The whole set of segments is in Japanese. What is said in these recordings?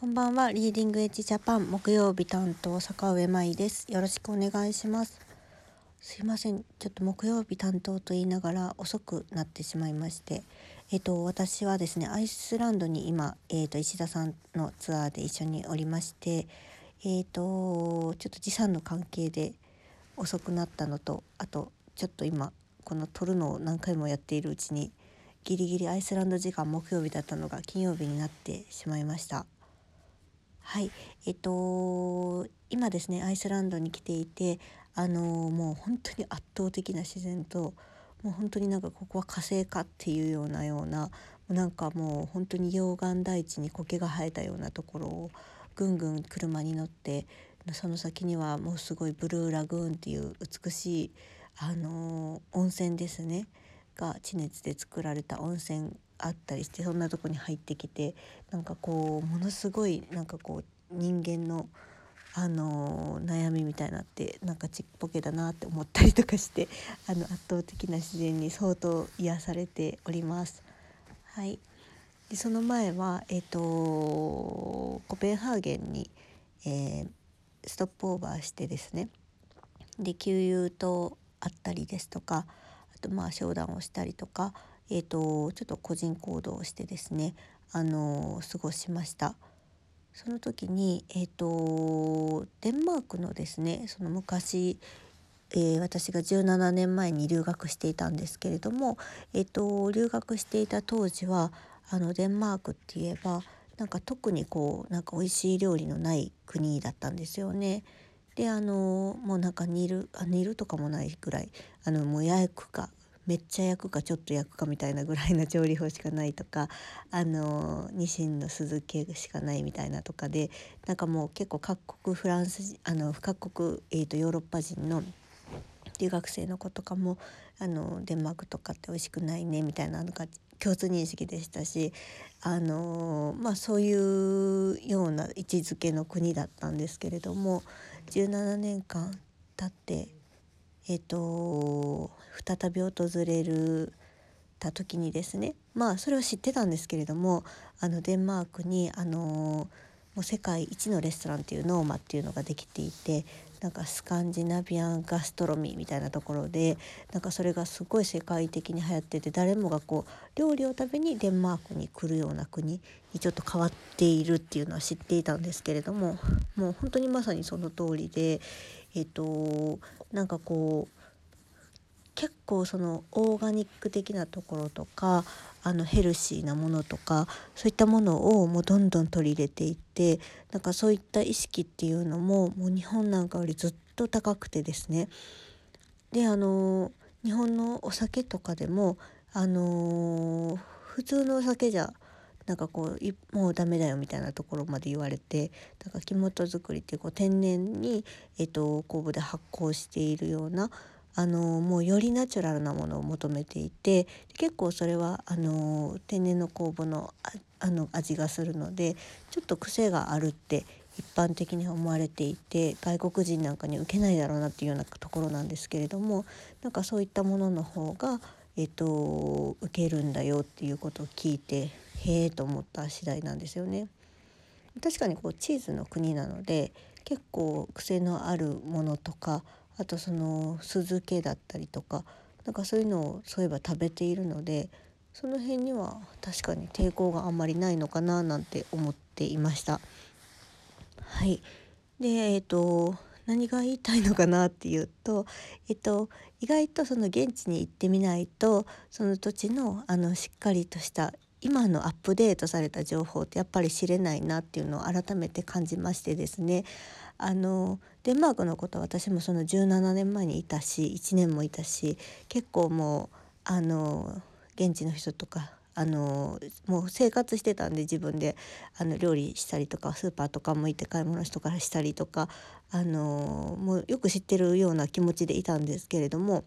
こんばんは、リーディングエッジジャパン木曜日担当坂上舞です。よろしくお願いします。すいません、ちょっと木曜日担当と言いながら遅くなってしまいまして、えっと私はですね、アイスランドに今えっと石田さんのツアーで一緒におりまして、えっとちょっと時差の関係で遅くなったのと、あとちょっと今この撮るのを何回もやっているうちにギリギリアイスランド時間木曜日だったのが金曜日になってしまいました。はい。えっと今ですねアイスランドに来ていてあのもう本当に圧倒的な自然ともう本当になんかここは火星かっていうようなようななんかもう本当に溶岩大地に苔が生えたようなところをぐんぐん車に乗ってその先にはもうすごいブルーラグーンっていう美しいあの温泉ですね。が地熱で作られた温泉あったりしてそんなとこに入ってきてなんかこうものすごいなんかこう人間のあの悩みみたいになってなんかちっぽけだなって思ったりとかしてあの圧倒的な自然に相当癒されております。はい、でその前は、えーと、コペンハーゲンに、えー、ストップオーバーしてですねで給油とあったりですとかあとまあ商談をしたりとかえーと、ちょっと個人行動をしてですねあの過ごしました。その時に、えーと、デンマークのですねその昔、えー、私が17年前に留学していたんですけれども、えーと、留学していた当時はあのデンマークって言えばなんか特にこうなんか美味しい料理のない国だったんですよね。であのもうなんか煮るあ煮るとかもないぐらいあのもう焼くかめっちゃ焼くかちょっと焼くかみたいなぐらいの調理法しかないとか あのニシンの酢漬けしかないみたいなとかでなんかもう結構各国フランスあの各国、えーと、ヨーロッパ人の留学生の子とかもあのデンマークとかって美味しくないねみたいなのが共通認識でしたしあのまあそういうような位置づけの国だったんですけれども17年間経ってえっ、と再び訪れるた時にですねまあそれは知ってたんですけれどもあのデンマークにあのもう世界一のレストランっていうノーマっていうのができていてなんかスカンジナビアンガストロミーみたいなところでなんかそれがすごい世界的に流行ってて誰もがこう料理を食べにデンマークに来るような国にちょっと変わっているっていうのは知っていたんですけれどももう本当にまさにその通りでえっ、となんかこう結構そのオーガニック的なところとかあのヘルシーなものとかそういったものをもうどんどん取り入れていってなんかそういった意識っていうのももう日本なんかよりずっと高くてですね。であの日本のお酒とかでもあの普通のお酒じゃなんかこうもうダメだよみたいなところまで言われてだから木本作りってこう天然に、えっと、酵母で発酵しているようなあのもうよりナチュラルなものを求めていて結構それはあの天然の酵母のあの味がするのでちょっと癖があるって一般的に思われていて外国人なんかに受けないだろうなっていうようなところなんですけれどもなんかそういったものの方が、えっと、受けるんだよっていうことを聞いてへえと思った次第なんですよね。確かにこうチーズの国なので結構癖のあるものとかあとその酢漬けだったりとかなんかそういうのをそういえば食べているのでその辺には確かに抵抗があんまりないのかななんて思っていました。はいでえっ、ー、と何が言いたいのかなっていうと、えっと、意外とその現地に行ってみないとその土地のあのしっかりとした今のアップデートされた情報ってやっぱり知れないなっていうのを改めて感じましてですね。あのデンマークのことは私もその17年前にいたし1年もいたし結構もうあの現地の人とかあのもう生活してたんで自分であの料理したりとかスーパーとかも行って買い物しとかしたりとかあのもうよく知ってるような気持ちでいたんですけれども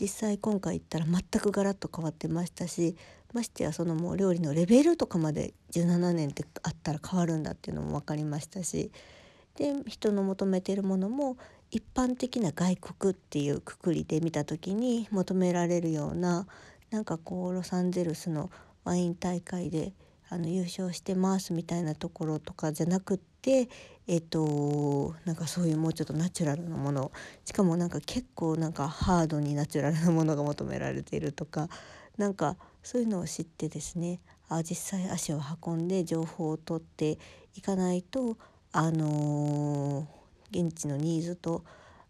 実際今回行ったら全くガラッと変わってましたしましてやそのもう料理のレベルとかまで17年ってあったら変わるんだっていうのも分かりましたしで人の求めてるものも一般的な外国っていうくくりで見た時に求められるようななんかこうロサンゼルスのワイン大会であの優勝してますみたいなところとかじゃなくってえっ、となんかそういうもうちょっとナチュラルなもの。しかもなんか結構なんかハードにナチュラルなものが求められているとか なんかそういうのを知ってですね。あ実際足を運んで情報を取っていかないとあのー、現地のニーズと,、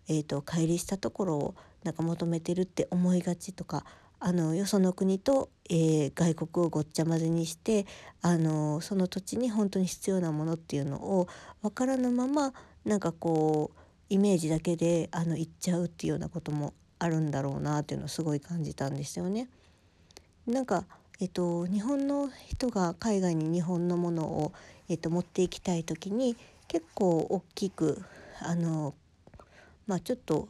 えーと、乖離したところをなんか求めてるって思いがちとかあのよその国と、えー、外国をごっちゃ混ぜにしてあのその土地に本当に必要なものっていうのを分からぬままなんかこうイメージだけであの言っちゃうっていうようなこともあるんだろうなっていうのをすごい感じたんですよね。なんかえっと、日本の人が海外に日本のものを、えっと、持っていきたい時に結構大きくあの、まあ、ちょっと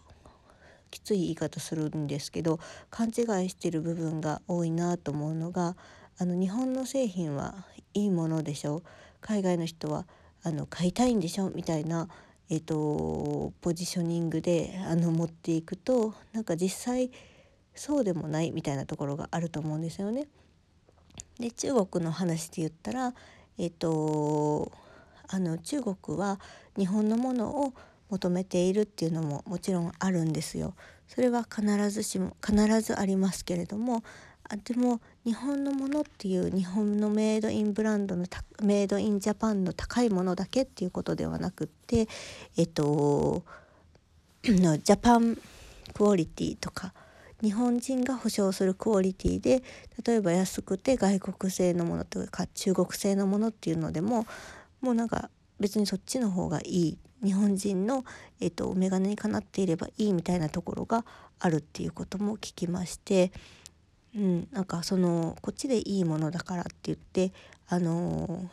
きつい言い方するんですけど勘違いしてる部分が多いなと思うのがあの日本の製品はいいものでしょ海外の人はあの買いたいんでしょみたいな、えっと、ポジショニングであの持っていくとなんか実際そうでもないみたいなところがあると思うんですよね。で中国の話で言ったら、えっと、あの中国は日本のものを求めているっていうのももちろんあるんですよ。それは必ずしも必ずありますけれどもあでも日本のものっていう日本のメイドインブランドのメイドインジャパンの高いものだけっていうことではなくってえっとのジャパンクオリティとか日本人が保証するクオリティで例えば安くて外国製のものとか中国製のものっていうのでももうなんか別にそっちの方がいい日本人の、えっと、眼鏡にかなっていればいいみたいなところがあるっていうことも聞きまして、うん、なんかそのこっちでいいものだからって言ってあの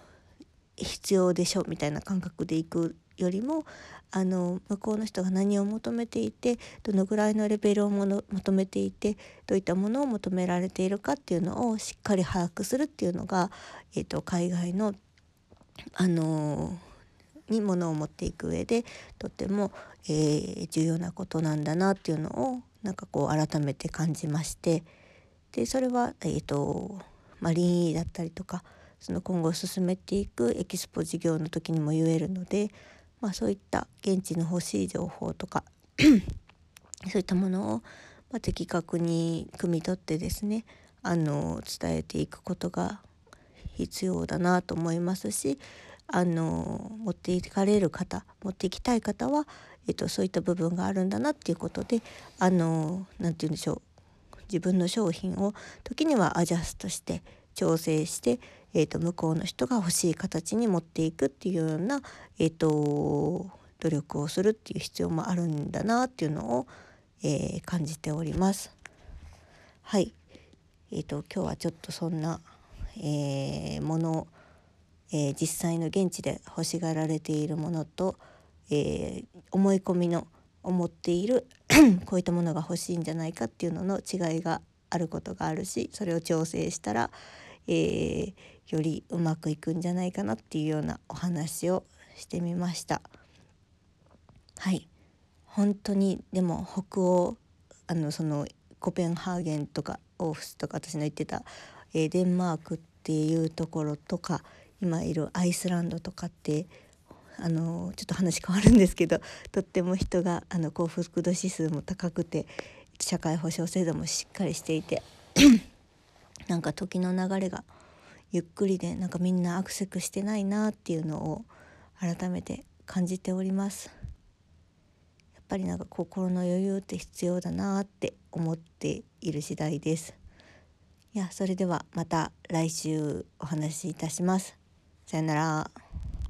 必要でしょみたいな感覚でいくよりもあの向こうの人が何を求めていてどのぐらいのレベルをもの求めていてどういったものを求められているかっていうのをしっかり把握するっていうのが、えーと、海外のあのにものを持っていく上でとても、えー、重要なことなんだなっていうのをなんかこう改めて感じましてでそれは、えーとまあ、林だったりとかその今後進めていくエキスポ事業の時にも言えるのでまあ、そういった現地の欲しい情報とか そういったものを、まあ、的確に汲み取ってですねあの伝えていくことが必要だなと思いますしあの持っていかれる方持っていきたい方は、えっと、そういった部分があるんだなっていうことであの何て言うんでしょう自分の商品を時にはアジャストして調整してえーと、向こうの人が欲しい形に持っていくっていうような、えーと、努力をするっていう必要もあるんだなっていうのを、えー、感じております。はい、えーと、今日はちょっとそんな、えー、もの、えー、実際の現地で欲しがられているものと、え思い込みの思っている こういったものが欲しいんじゃないかっていうのの違いがあることがあるしそれを調整したら、えー、よりうまくいくんじゃないかなっていうようなお話をしてみました。はい本当にでも北欧あのそのコペンハーゲンとかオーフスとか私の言ってた、えー、デンマークっていうところとか今いるアイスランドとかってあのちょっと話変わるんですけど とっても人があの幸福度指数も高くて社会保障制度もしっかりしていて なんか時の流れがゆっくりでなんかみんなアクセクしてないなっていうのを改めて感じております。やっぱりなんか心の余裕って必要だなって思っている次第です。いやそれではまた来週お話しいたします。さよなら。